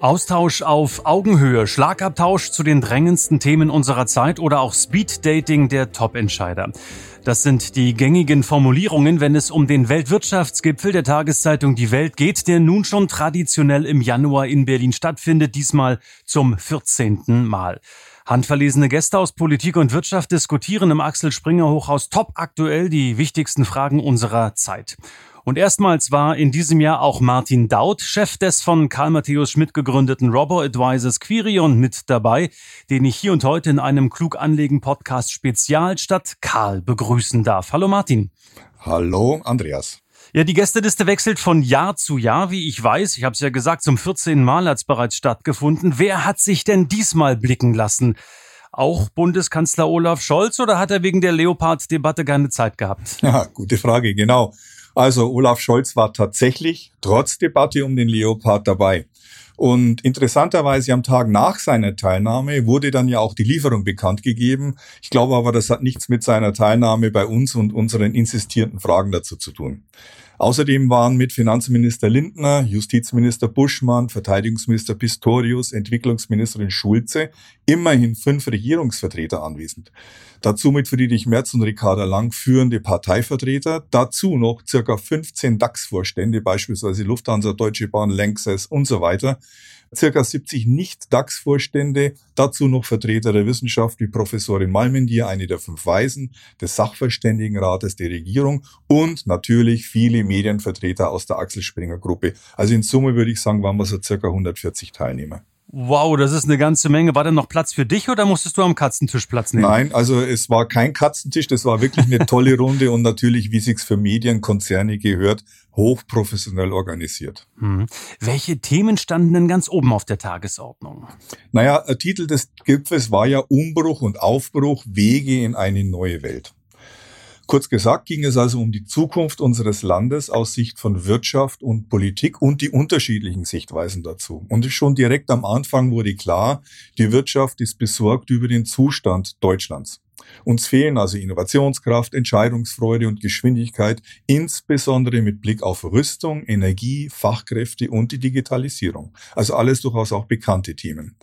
Austausch auf Augenhöhe, Schlagabtausch zu den drängendsten Themen unserer Zeit oder auch Speeddating der Top-Entscheider. Das sind die gängigen Formulierungen, wenn es um den Weltwirtschaftsgipfel der Tageszeitung Die Welt geht, der nun schon traditionell im Januar in Berlin stattfindet, diesmal zum 14. Mal. Handverlesene Gäste aus Politik und Wirtschaft diskutieren im Axel Springer Hochhaus top aktuell die wichtigsten Fragen unserer Zeit. Und erstmals war in diesem Jahr auch Martin Daut, Chef des von Karl Matthäus Schmidt gegründeten Robo Advisors Quirion mit dabei, den ich hier und heute in einem Klug anlegen Podcast Spezial statt Karl begrüßen darf. Hallo Martin. Hallo Andreas. Ja, die Gästeliste wechselt von Jahr zu Jahr, wie ich weiß. Ich habe es ja gesagt, zum 14. Mal hat es bereits stattgefunden. Wer hat sich denn diesmal blicken lassen? Auch Bundeskanzler Olaf Scholz oder hat er wegen der Leopard-Debatte keine Zeit gehabt? Ja, gute Frage, genau. Also Olaf Scholz war tatsächlich trotz Debatte um den Leopard dabei. Und interessanterweise am Tag nach seiner Teilnahme wurde dann ja auch die Lieferung bekannt gegeben. Ich glaube aber, das hat nichts mit seiner Teilnahme bei uns und unseren insistierten Fragen dazu zu tun. Außerdem waren mit Finanzminister Lindner, Justizminister Buschmann, Verteidigungsminister Pistorius, Entwicklungsministerin Schulze immerhin fünf Regierungsvertreter anwesend. Dazu mit Friedrich Merz und Ricarda Lang führende Parteivertreter, dazu noch circa 15 DAX-Vorstände, beispielsweise Lufthansa, Deutsche Bahn, Lanxess und so weiter, circa 70 Nicht-DAX-Vorstände, dazu noch Vertreter der Wissenschaft wie Professorin Malmendier, eine der fünf Weisen, des Sachverständigenrates der Regierung und natürlich viele Medienvertreter aus der Axel Springer Gruppe. Also in Summe würde ich sagen, waren wir so circa 140 Teilnehmer. Wow, das ist eine ganze Menge. War da noch Platz für dich oder musstest du am Katzentisch Platz nehmen? Nein, also es war kein Katzentisch, das war wirklich eine tolle Runde und natürlich, wie sich's für Medienkonzerne gehört, hochprofessionell organisiert. Hm. Welche Themen standen denn ganz oben auf der Tagesordnung? Naja, Titel des Gipfels war ja Umbruch und Aufbruch, Wege in eine neue Welt. Kurz gesagt ging es also um die Zukunft unseres Landes aus Sicht von Wirtschaft und Politik und die unterschiedlichen Sichtweisen dazu. Und schon direkt am Anfang wurde klar, die Wirtschaft ist besorgt über den Zustand Deutschlands. Uns fehlen also Innovationskraft, Entscheidungsfreude und Geschwindigkeit, insbesondere mit Blick auf Rüstung, Energie, Fachkräfte und die Digitalisierung. Also alles durchaus auch bekannte Themen.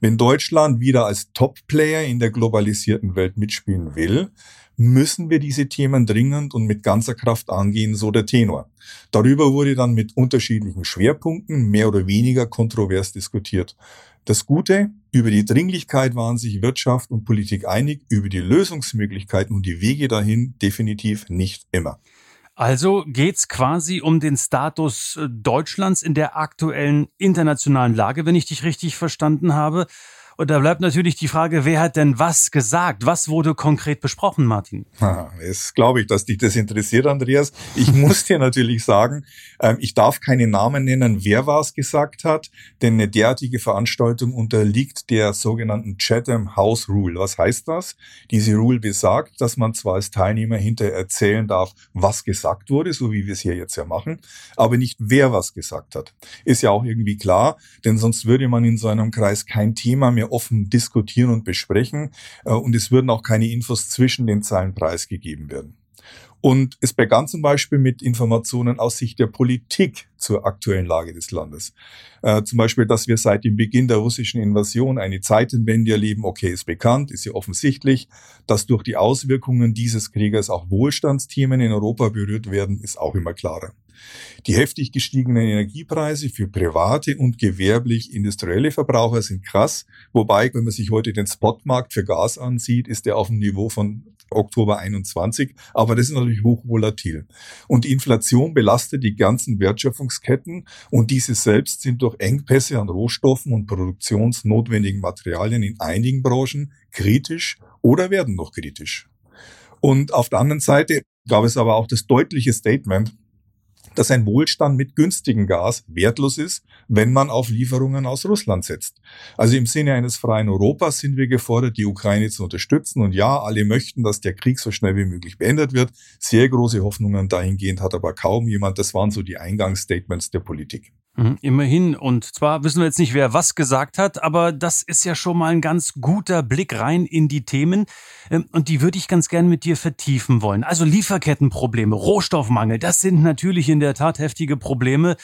Wenn Deutschland wieder als Top-Player in der globalisierten Welt mitspielen will, müssen wir diese Themen dringend und mit ganzer Kraft angehen, so der Tenor. Darüber wurde dann mit unterschiedlichen Schwerpunkten mehr oder weniger kontrovers diskutiert. Das Gute, über die Dringlichkeit waren sich Wirtschaft und Politik einig, über die Lösungsmöglichkeiten und die Wege dahin definitiv nicht immer. Also geht's quasi um den Status äh, Deutschlands in der aktuellen internationalen Lage, wenn ich dich richtig verstanden habe. Und da bleibt natürlich die Frage, wer hat denn was gesagt? Was wurde konkret besprochen, Martin? Es glaube ich, dass dich das interessiert, Andreas. Ich muss dir natürlich sagen, ähm, ich darf keine Namen nennen, wer was gesagt hat, denn eine derartige Veranstaltung unterliegt der sogenannten Chatham House Rule. Was heißt das? Diese Rule besagt, dass man zwar als Teilnehmer hinterher erzählen darf, was gesagt wurde, so wie wir es hier jetzt ja machen, aber nicht wer was gesagt hat. Ist ja auch irgendwie klar, denn sonst würde man in so einem Kreis kein Thema mehr offen diskutieren und besprechen äh, und es würden auch keine Infos zwischen den Zeilen preisgegeben werden. Und es begann zum Beispiel mit Informationen aus Sicht der Politik zur aktuellen Lage des Landes. Äh, zum Beispiel, dass wir seit dem Beginn der russischen Invasion eine Zeitenwende erleben, okay, ist bekannt, ist ja offensichtlich. Dass durch die Auswirkungen dieses Krieges auch Wohlstandsthemen in Europa berührt werden, ist auch immer klarer. Die heftig gestiegenen Energiepreise für private und gewerblich industrielle Verbraucher sind krass, wobei, wenn man sich heute den Spotmarkt für Gas ansieht, ist der auf dem Niveau von Oktober 21, aber das ist natürlich hochvolatil. Und die Inflation belastet die ganzen Wertschöpfungsketten und diese selbst sind durch Engpässe an Rohstoffen und produktionsnotwendigen Materialien in einigen Branchen kritisch oder werden noch kritisch. Und auf der anderen Seite gab es aber auch das deutliche Statement, dass ein Wohlstand mit günstigem Gas wertlos ist, wenn man auf Lieferungen aus Russland setzt. Also im Sinne eines freien Europas sind wir gefordert, die Ukraine zu unterstützen. Und ja, alle möchten, dass der Krieg so schnell wie möglich beendet wird. Sehr große Hoffnungen dahingehend hat aber kaum jemand. Das waren so die Eingangsstatements der Politik. Mhm, immerhin. Und zwar wissen wir jetzt nicht, wer was gesagt hat, aber das ist ja schon mal ein ganz guter Blick rein in die Themen. Ähm, und die würde ich ganz gern mit dir vertiefen wollen. Also Lieferkettenprobleme, Rohstoffmangel, das sind natürlich in der Tat heftige Probleme,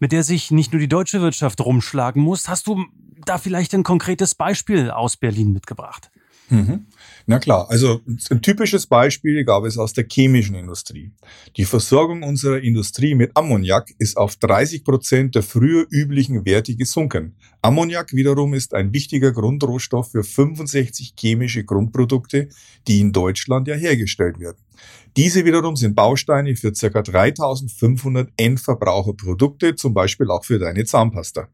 mit der sich nicht nur die deutsche Wirtschaft rumschlagen muss. Hast du da vielleicht ein konkretes Beispiel aus Berlin mitgebracht? Mhm. Na klar, also ein typisches Beispiel gab es aus der chemischen Industrie. Die Versorgung unserer Industrie mit Ammoniak ist auf 30 Prozent der früher üblichen Werte gesunken. Ammoniak wiederum ist ein wichtiger Grundrohstoff für 65 chemische Grundprodukte, die in Deutschland ja hergestellt werden. Diese wiederum sind Bausteine für ca. 3500 Endverbraucherprodukte, zum Beispiel auch für deine Zahnpasta.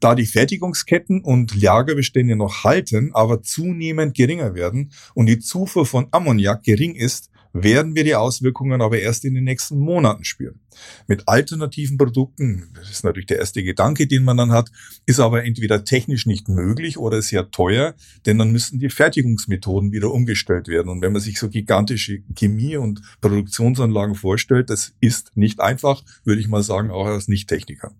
Da die Fertigungsketten und Lagerbestände noch halten, aber zunehmend geringer werden und die Zufuhr von Ammoniak gering ist, werden wir die Auswirkungen aber erst in den nächsten Monaten spüren. Mit alternativen Produkten, das ist natürlich der erste Gedanke, den man dann hat, ist aber entweder technisch nicht möglich oder sehr teuer, denn dann müssen die Fertigungsmethoden wieder umgestellt werden. Und wenn man sich so gigantische Chemie- und Produktionsanlagen vorstellt, das ist nicht einfach, würde ich mal sagen, auch als Nicht-Techniker.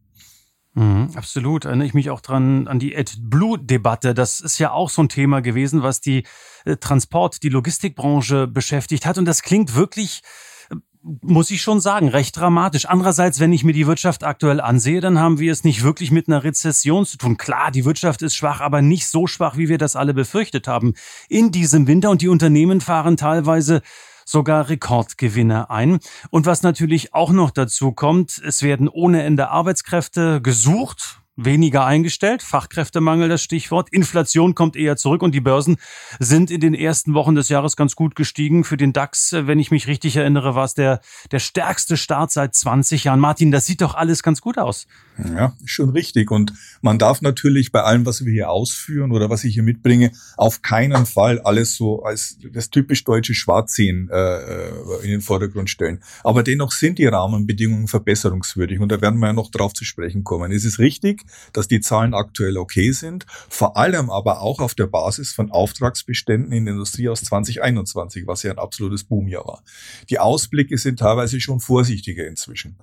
Mhm, absolut. Erinnere ich mich auch dran an die AdBlue-Debatte. Das ist ja auch so ein Thema gewesen, was die äh, Transport-, die Logistikbranche beschäftigt hat. Und das klingt wirklich, äh, muss ich schon sagen, recht dramatisch. Andererseits, wenn ich mir die Wirtschaft aktuell ansehe, dann haben wir es nicht wirklich mit einer Rezession zu tun. Klar, die Wirtschaft ist schwach, aber nicht so schwach, wie wir das alle befürchtet haben in diesem Winter. Und die Unternehmen fahren teilweise sogar Rekordgewinne ein. Und was natürlich auch noch dazu kommt, es werden ohne Ende Arbeitskräfte gesucht weniger eingestellt. Fachkräftemangel das Stichwort. Inflation kommt eher zurück und die Börsen sind in den ersten Wochen des Jahres ganz gut gestiegen. Für den DAX, wenn ich mich richtig erinnere, war es der, der stärkste Start seit 20 Jahren. Martin, das sieht doch alles ganz gut aus. Ja, schon richtig. Und man darf natürlich bei allem, was wir hier ausführen oder was ich hier mitbringe, auf keinen Fall alles so als das typisch deutsche Schwarzsehen äh, in den Vordergrund stellen. Aber dennoch sind die Rahmenbedingungen verbesserungswürdig. Und da werden wir ja noch drauf zu sprechen kommen. Es ist richtig, dass die Zahlen aktuell okay sind, vor allem aber auch auf der Basis von Auftragsbeständen in der Industrie aus 2021, was ja ein absolutes Boomjahr war. Die Ausblicke sind teilweise schon vorsichtiger inzwischen.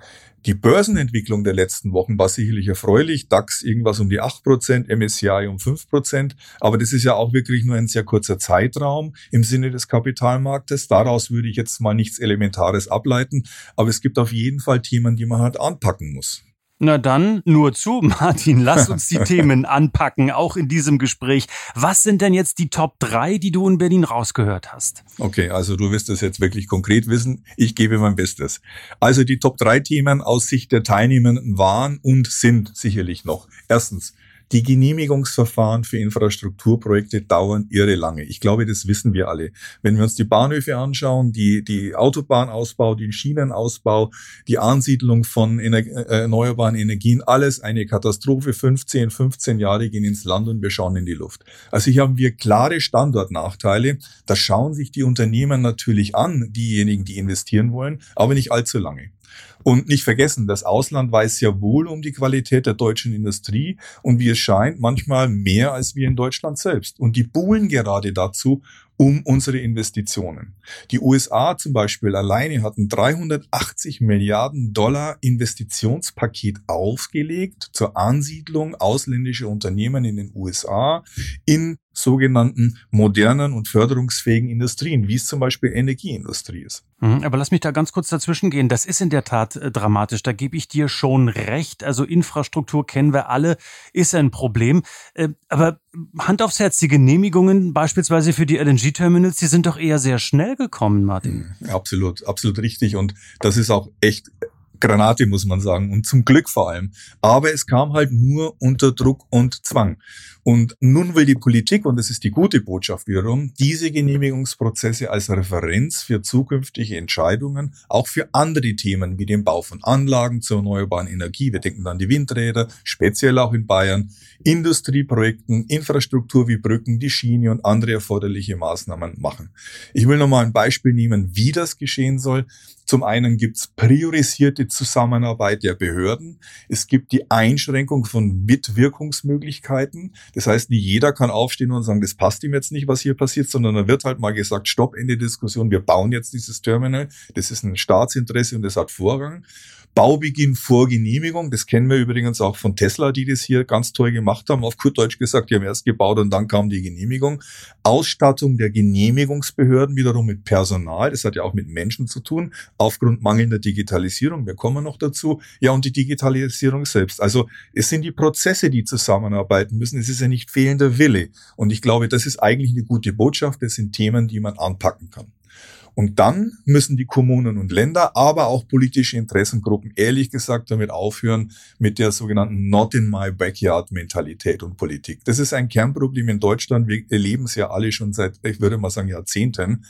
Die Börsenentwicklung der letzten Wochen war sicherlich erfreulich. DAX irgendwas um die 8%, MSCI um 5%. Aber das ist ja auch wirklich nur ein sehr kurzer Zeitraum im Sinne des Kapitalmarktes. Daraus würde ich jetzt mal nichts Elementares ableiten. Aber es gibt auf jeden Fall Themen, die man halt anpacken muss. Na dann, nur zu, Martin, lass uns die Themen anpacken, auch in diesem Gespräch. Was sind denn jetzt die Top 3, die du in Berlin rausgehört hast? Okay, also du wirst das jetzt wirklich konkret wissen. Ich gebe mein Bestes. Also die Top 3 Themen aus Sicht der Teilnehmenden waren und sind sicherlich noch. Erstens, die Genehmigungsverfahren für Infrastrukturprojekte dauern irre lange. Ich glaube, das wissen wir alle. Wenn wir uns die Bahnhöfe anschauen, die, die Autobahnausbau, den Schienenausbau, die Ansiedlung von Ener äh, erneuerbaren Energien, alles eine Katastrophe. 15, 15 Jahre gehen ins Land und wir schauen in die Luft. Also hier haben wir klare Standortnachteile. Das schauen sich die Unternehmen natürlich an, diejenigen, die investieren wollen, aber nicht allzu lange. Und nicht vergessen, das Ausland weiß ja wohl um die Qualität der deutschen Industrie und wie es scheint, manchmal mehr als wir in Deutschland selbst. Und die buhlen gerade dazu um unsere Investitionen. Die USA zum Beispiel alleine hatten 380 Milliarden Dollar Investitionspaket aufgelegt zur Ansiedlung ausländischer Unternehmen in den USA in sogenannten modernen und förderungsfähigen Industrien, wie es zum Beispiel Energieindustrie ist. Mhm, aber lass mich da ganz kurz dazwischen gehen. Das ist in der Tat äh, dramatisch. Da gebe ich dir schon recht. Also Infrastruktur kennen wir alle, ist ein Problem. Äh, aber Hand aufs Herz, die Genehmigungen beispielsweise für die LNG-Terminals, die sind doch eher sehr schnell gekommen, Martin. Ja, absolut, absolut richtig. Und das ist auch echt Granate, muss man sagen. Und zum Glück vor allem. Aber es kam halt nur unter Druck und Zwang. Und nun will die Politik, und das ist die gute Botschaft wiederum, diese Genehmigungsprozesse als Referenz für zukünftige Entscheidungen, auch für andere Themen wie den Bau von Anlagen zur erneuerbaren Energie, wir denken an die Windräder, speziell auch in Bayern, Industrieprojekten, Infrastruktur wie Brücken, die Schiene und andere erforderliche Maßnahmen machen. Ich will nochmal ein Beispiel nehmen, wie das geschehen soll. Zum einen gibt's priorisierte Zusammenarbeit der Behörden. Es gibt die Einschränkung von Mitwirkungsmöglichkeiten. Das heißt, nicht jeder kann aufstehen und sagen, das passt ihm jetzt nicht, was hier passiert, sondern da wird halt mal gesagt, stopp, Ende Diskussion, wir bauen jetzt dieses Terminal. Das ist ein Staatsinteresse und das hat Vorrang. Baubeginn vor Genehmigung. Das kennen wir übrigens auch von Tesla, die das hier ganz toll gemacht haben. Auf gut Deutsch gesagt, die haben erst gebaut und dann kam die Genehmigung. Ausstattung der Genehmigungsbehörden wiederum mit Personal. Das hat ja auch mit Menschen zu tun, aufgrund mangelnder Digitalisierung. Wir kommen noch dazu. Ja, und die Digitalisierung selbst. Also es sind die Prozesse, die zusammenarbeiten müssen. Es ist ja nicht fehlender Wille. Und ich glaube, das ist eigentlich eine gute Botschaft. Das sind Themen, die man anpacken kann. Und dann müssen die Kommunen und Länder, aber auch politische Interessengruppen ehrlich gesagt damit aufhören mit der sogenannten Not in my backyard Mentalität und Politik. Das ist ein Kernproblem in Deutschland. Wir erleben es ja alle schon seit, ich würde mal sagen, Jahrzehnten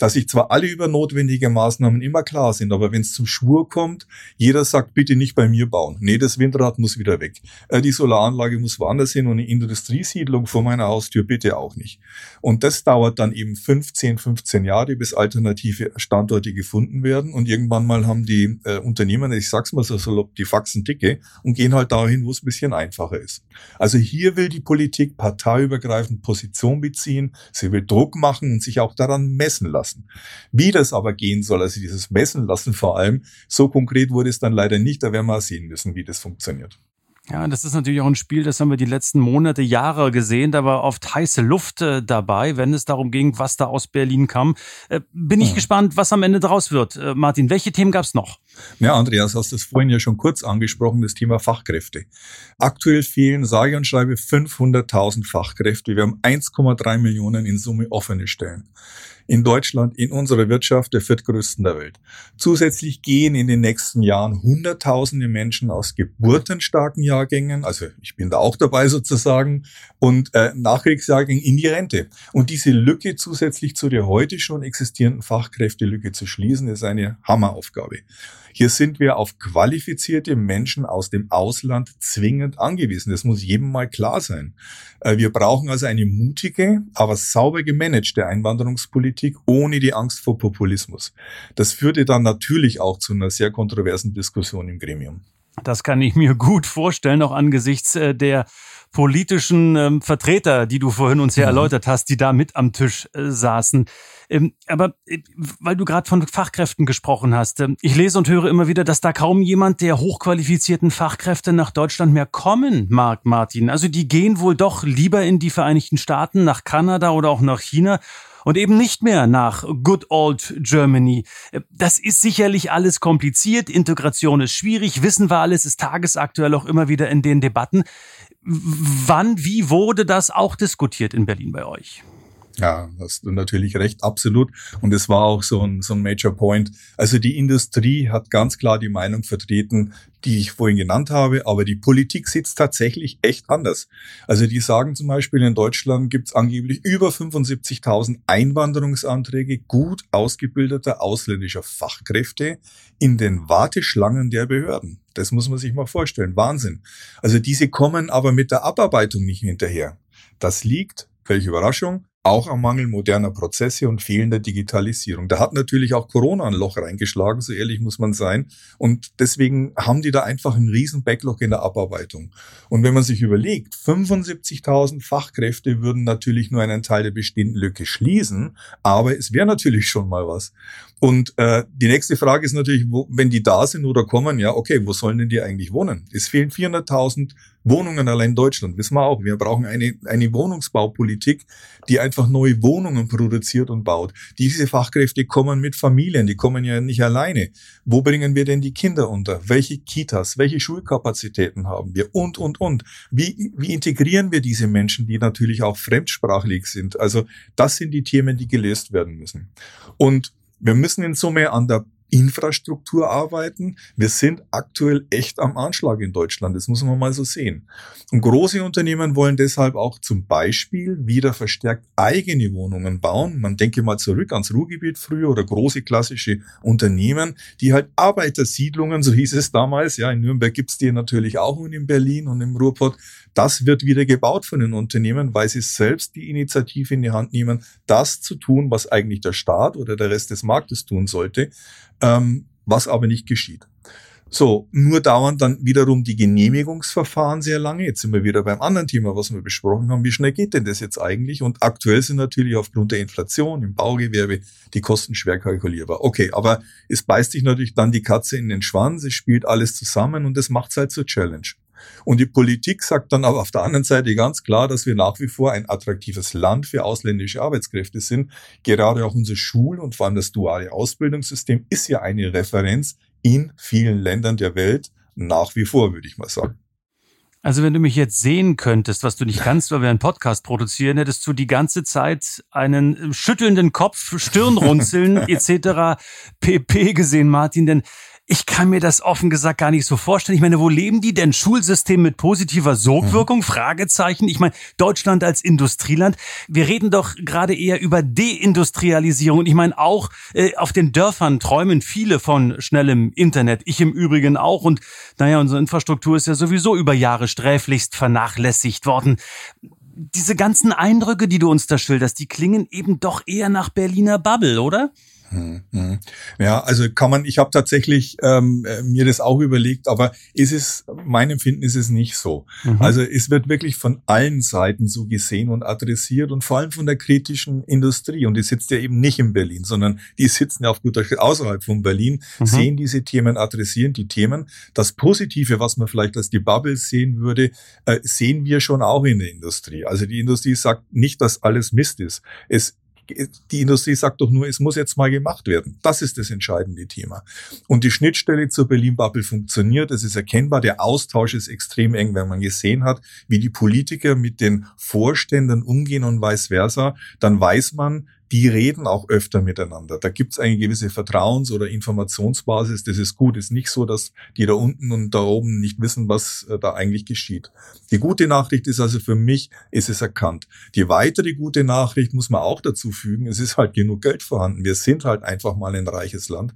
dass sich zwar alle über notwendige Maßnahmen immer klar sind, aber wenn es zum Schwur kommt, jeder sagt, bitte nicht bei mir bauen. Nee, das Windrad muss wieder weg. Äh, die Solaranlage muss woanders hin und eine Industriesiedlung vor meiner Haustür bitte auch nicht. Und das dauert dann eben 15, 15 Jahre, bis alternative Standorte gefunden werden. Und irgendwann mal haben die äh, Unternehmen, ich sag's mal so salopp, die Faxen dicke und gehen halt dahin, wo es ein bisschen einfacher ist. Also hier will die Politik parteiübergreifend Position beziehen, sie will Druck machen und sich auch daran messen lassen lassen. Wie das aber gehen soll, also dieses Messen lassen vor allem, so konkret wurde es dann leider nicht. Da werden wir sehen müssen, wie das funktioniert. Ja, das ist natürlich auch ein Spiel, das haben wir die letzten Monate, Jahre gesehen. Da war oft heiße Luft äh, dabei, wenn es darum ging, was da aus Berlin kam. Äh, bin ich ja. gespannt, was am Ende daraus wird. Äh, Martin, welche Themen gab es noch? Ja, Andreas, hast das vorhin ja schon kurz angesprochen, das Thema Fachkräfte. Aktuell fehlen, sage und schreibe, 500.000 Fachkräfte. Wir haben 1,3 Millionen in Summe offene Stellen in Deutschland, in unserer Wirtschaft der viertgrößten der Welt. Zusätzlich gehen in den nächsten Jahren Hunderttausende Menschen aus geburtenstarken Jahrgängen, also ich bin da auch dabei sozusagen, und äh, Nachkriegsjahrgängen in die Rente. Und diese Lücke zusätzlich zu der heute schon existierenden Fachkräftelücke zu schließen, ist eine Hammeraufgabe. Hier sind wir auf qualifizierte Menschen aus dem Ausland zwingend angewiesen. Das muss jedem mal klar sein. Äh, wir brauchen also eine mutige, aber sauber gemanagte Einwanderungspolitik ohne die Angst vor Populismus. Das führte dann natürlich auch zu einer sehr kontroversen Diskussion im Gremium. Das kann ich mir gut vorstellen, auch angesichts äh, der politischen ähm, Vertreter, die du vorhin uns ja mhm. erläutert hast, die da mit am Tisch äh, saßen. Ähm, aber äh, weil du gerade von Fachkräften gesprochen hast, äh, ich lese und höre immer wieder, dass da kaum jemand der hochqualifizierten Fachkräfte nach Deutschland mehr kommen mag, Martin. Also die gehen wohl doch lieber in die Vereinigten Staaten, nach Kanada oder auch nach China und eben nicht mehr nach Good Old Germany. Das ist sicherlich alles kompliziert, Integration ist schwierig, wissen wir alles, ist tagesaktuell auch immer wieder in den Debatten. Wann, wie wurde das auch diskutiert in Berlin bei euch? Ja, hast du natürlich recht, absolut. Und es war auch so ein, so ein Major Point. Also die Industrie hat ganz klar die Meinung vertreten, die ich vorhin genannt habe, aber die Politik sitzt tatsächlich echt anders. Also die sagen zum Beispiel, in Deutschland gibt es angeblich über 75.000 Einwanderungsanträge gut ausgebildeter ausländischer Fachkräfte in den Warteschlangen der Behörden. Das muss man sich mal vorstellen. Wahnsinn. Also diese kommen aber mit der Abarbeitung nicht hinterher. Das liegt, welche Überraschung, auch am Mangel moderner Prozesse und fehlender Digitalisierung. Da hat natürlich auch Corona ein Loch reingeschlagen, so ehrlich muss man sein. Und deswegen haben die da einfach einen riesen Backlog in der Abarbeitung. Und wenn man sich überlegt, 75.000 Fachkräfte würden natürlich nur einen Teil der bestehenden Lücke schließen, aber es wäre natürlich schon mal was. Und äh, die nächste Frage ist natürlich, wo, wenn die da sind oder kommen, ja, okay, wo sollen denn die eigentlich wohnen? Es fehlen 400.000 Wohnungen allein in Deutschland, wissen wir auch. Wir brauchen eine, eine Wohnungsbaupolitik, die einfach neue Wohnungen produziert und baut. Diese Fachkräfte kommen mit Familien, die kommen ja nicht alleine. Wo bringen wir denn die Kinder unter? Welche Kitas, welche Schulkapazitäten haben wir? Und, und, und. Wie, wie integrieren wir diese Menschen, die natürlich auch fremdsprachlich sind? Also das sind die Themen, die gelöst werden müssen. Und wir müssen in Summe an der Infrastruktur arbeiten. Wir sind aktuell echt am Anschlag in Deutschland. Das muss man mal so sehen. Und große Unternehmen wollen deshalb auch zum Beispiel wieder verstärkt eigene Wohnungen bauen. Man denke mal zurück ans Ruhrgebiet früher oder große klassische Unternehmen, die halt Arbeitersiedlungen, so hieß es damals, ja, in Nürnberg gibt's die natürlich auch und in Berlin und im Ruhrpott. Das wird wieder gebaut von den Unternehmen, weil sie selbst die Initiative in die Hand nehmen, das zu tun, was eigentlich der Staat oder der Rest des Marktes tun sollte. Ähm, was aber nicht geschieht. So, nur dauern dann wiederum die Genehmigungsverfahren sehr lange. Jetzt sind wir wieder beim anderen Thema, was wir besprochen haben. Wie schnell geht denn das jetzt eigentlich? Und aktuell sind natürlich aufgrund der Inflation im Baugewerbe die Kosten schwer kalkulierbar. Okay, aber es beißt sich natürlich dann die Katze in den Schwanz, es spielt alles zusammen und das macht es halt zur Challenge. Und die Politik sagt dann aber auf der anderen Seite ganz klar, dass wir nach wie vor ein attraktives Land für ausländische Arbeitskräfte sind. Gerade auch unser Schul- und vor allem das duale Ausbildungssystem ist ja eine Referenz in vielen Ländern der Welt nach wie vor, würde ich mal sagen. Also wenn du mich jetzt sehen könntest, was du nicht kannst, weil wir einen Podcast produzieren, hättest du die ganze Zeit einen schüttelnden Kopf, Stirnrunzeln etc. pp gesehen, Martin, denn ich kann mir das offen gesagt gar nicht so vorstellen. Ich meine, wo leben die denn? Schulsystem mit positiver Sogwirkung? Mhm. Fragezeichen. Ich meine, Deutschland als Industrieland. Wir reden doch gerade eher über Deindustrialisierung. Und ich meine, auch äh, auf den Dörfern träumen viele von schnellem Internet. Ich im Übrigen auch. Und naja, unsere Infrastruktur ist ja sowieso über Jahre sträflichst vernachlässigt worden diese ganzen Eindrücke, die du uns da schilderst, die klingen eben doch eher nach Berliner Bubble, oder? Hm, hm. Ja, also kann man, ich habe tatsächlich ähm, äh, mir das auch überlegt, aber ist es, mein Empfinden ist es nicht so. Mhm. Also es wird wirklich von allen Seiten so gesehen und adressiert und vor allem von der kritischen Industrie. Und die sitzt ja eben nicht in Berlin, sondern die sitzen ja auf guter Schritt außerhalb von Berlin, mhm. sehen diese Themen, adressieren die Themen. Das Positive, was man vielleicht als die Bubble sehen würde, äh, sehen wir schon auch in der Industrie. Also die Industrie sagt nicht, dass alles Mist ist. Es die Industrie sagt doch nur, es muss jetzt mal gemacht werden. Das ist das entscheidende Thema. Und die Schnittstelle zur Berlin-Bubble funktioniert. Es ist erkennbar. Der Austausch ist extrem eng, wenn man gesehen hat, wie die Politiker mit den Vorständen umgehen und vice versa. Dann weiß man, die reden auch öfter miteinander. Da gibt es eine gewisse Vertrauens- oder Informationsbasis. Das ist gut. Ist nicht so, dass die da unten und da oben nicht wissen, was äh, da eigentlich geschieht. Die gute Nachricht ist also für mich, ist es erkannt. Die weitere gute Nachricht muss man auch dazu fügen. Es ist halt genug Geld vorhanden. Wir sind halt einfach mal ein reiches Land.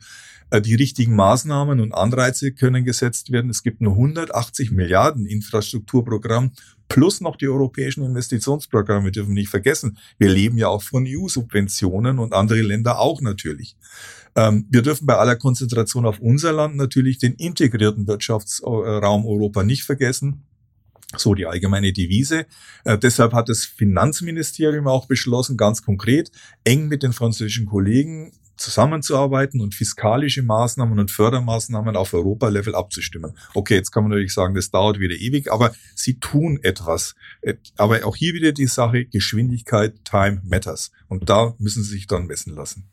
Äh, die richtigen Maßnahmen und Anreize können gesetzt werden. Es gibt ein 180 Milliarden Infrastrukturprogramm plus noch die europäischen Investitionsprogramme dürfen wir nicht vergessen. Wir leben ja auch von EU-Subventionen und andere Länder auch natürlich. Ähm, wir dürfen bei aller Konzentration auf unser Land natürlich den integrierten Wirtschaftsraum Europa nicht vergessen. So die allgemeine Devise. Äh, deshalb hat das Finanzministerium auch beschlossen, ganz konkret, eng mit den französischen Kollegen zusammenzuarbeiten und fiskalische Maßnahmen und Fördermaßnahmen auf Europa-Level abzustimmen. Okay, jetzt kann man natürlich sagen, das dauert wieder ewig, aber sie tun etwas. Aber auch hier wieder die Sache, Geschwindigkeit, Time matters. Und da müssen sie sich dann messen lassen.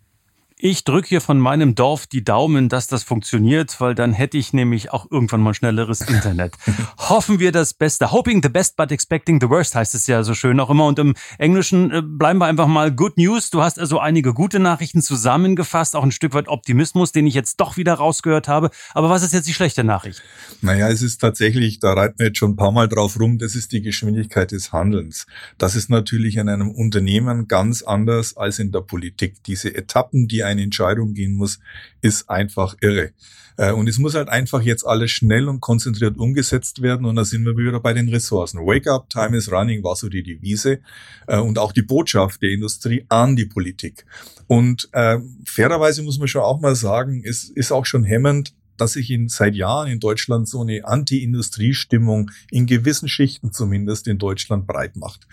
Ich drücke hier von meinem Dorf die Daumen, dass das funktioniert, weil dann hätte ich nämlich auch irgendwann mal schnelleres Internet. Hoffen wir das Beste. Hoping the best but expecting the worst heißt es ja so schön auch immer. Und im Englischen äh, bleiben wir einfach mal Good News. Du hast also einige gute Nachrichten zusammengefasst, auch ein Stück weit Optimismus, den ich jetzt doch wieder rausgehört habe. Aber was ist jetzt die schlechte Nachricht? Naja, es ist tatsächlich, da reiten wir jetzt schon ein paar Mal drauf rum, das ist die Geschwindigkeit des Handelns. Das ist natürlich in einem Unternehmen ganz anders als in der Politik. Diese Etappen, die eine Entscheidung gehen muss, ist einfach irre. Äh, und es muss halt einfach jetzt alles schnell und konzentriert umgesetzt werden. Und da sind wir wieder bei den Ressourcen. Wake up, time is running war so die Devise äh, und auch die Botschaft der Industrie an die Politik. Und äh, fairerweise muss man schon auch mal sagen, es ist auch schon hemmend, dass sich in, seit Jahren in Deutschland so eine Anti-Industrie-Stimmung in gewissen Schichten zumindest in Deutschland breit macht.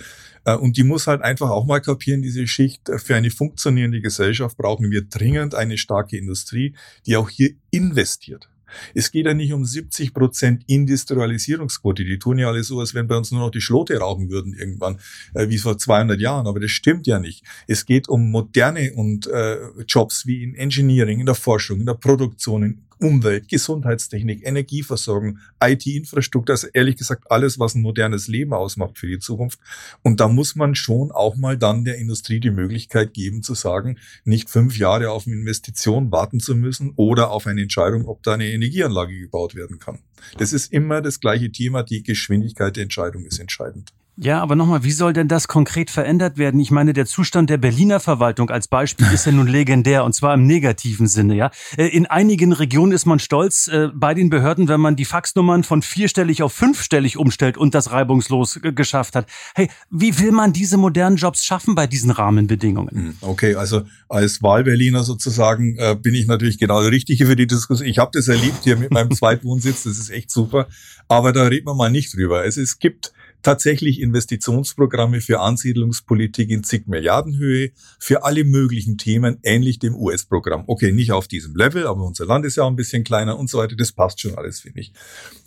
Äh, und die muss halt einfach auch mal kapieren, diese Schicht. Für eine funktionierende Gesellschaft brauchen wir dringend eine starke Industrie, die auch hier investiert. Es geht ja nicht um 70 Prozent Industrialisierungsquote. Die tun ja alle so, als wenn bei uns nur noch die Schlote rauchen würden irgendwann, äh, wie vor 200 Jahren. Aber das stimmt ja nicht. Es geht um moderne und äh, Jobs wie in Engineering, in der Forschung, in der Produktion, in Umwelt, Gesundheitstechnik, Energieversorgung, IT-Infrastruktur, also ehrlich gesagt alles, was ein modernes Leben ausmacht für die Zukunft. Und da muss man schon auch mal dann der Industrie die Möglichkeit geben zu sagen, nicht fünf Jahre auf eine Investition warten zu müssen oder auf eine Entscheidung, ob da eine Energieanlage gebaut werden kann. Das ist immer das gleiche Thema, die Geschwindigkeit der Entscheidung ist entscheidend. Ja, aber nochmal, wie soll denn das konkret verändert werden? Ich meine, der Zustand der Berliner Verwaltung als Beispiel ist ja nun legendär und zwar im negativen Sinne, ja. Äh, in einigen Regionen ist man stolz äh, bei den Behörden, wenn man die Faxnummern von vierstellig auf fünfstellig umstellt und das reibungslos geschafft hat. Hey, wie will man diese modernen Jobs schaffen bei diesen Rahmenbedingungen? Hm, okay, also als Wahlberliner sozusagen äh, bin ich natürlich genau der Richtige für die Diskussion. Ich habe das erlebt hier mit meinem Zweitwohnsitz, das ist echt super. Aber da reden wir mal nicht drüber. Es, es gibt tatsächlich Investitionsprogramme für Ansiedlungspolitik in zig Milliardenhöhe für alle möglichen Themen, ähnlich dem US-Programm. Okay, nicht auf diesem Level, aber unser Land ist ja auch ein bisschen kleiner und so weiter. Das passt schon alles, finde ich.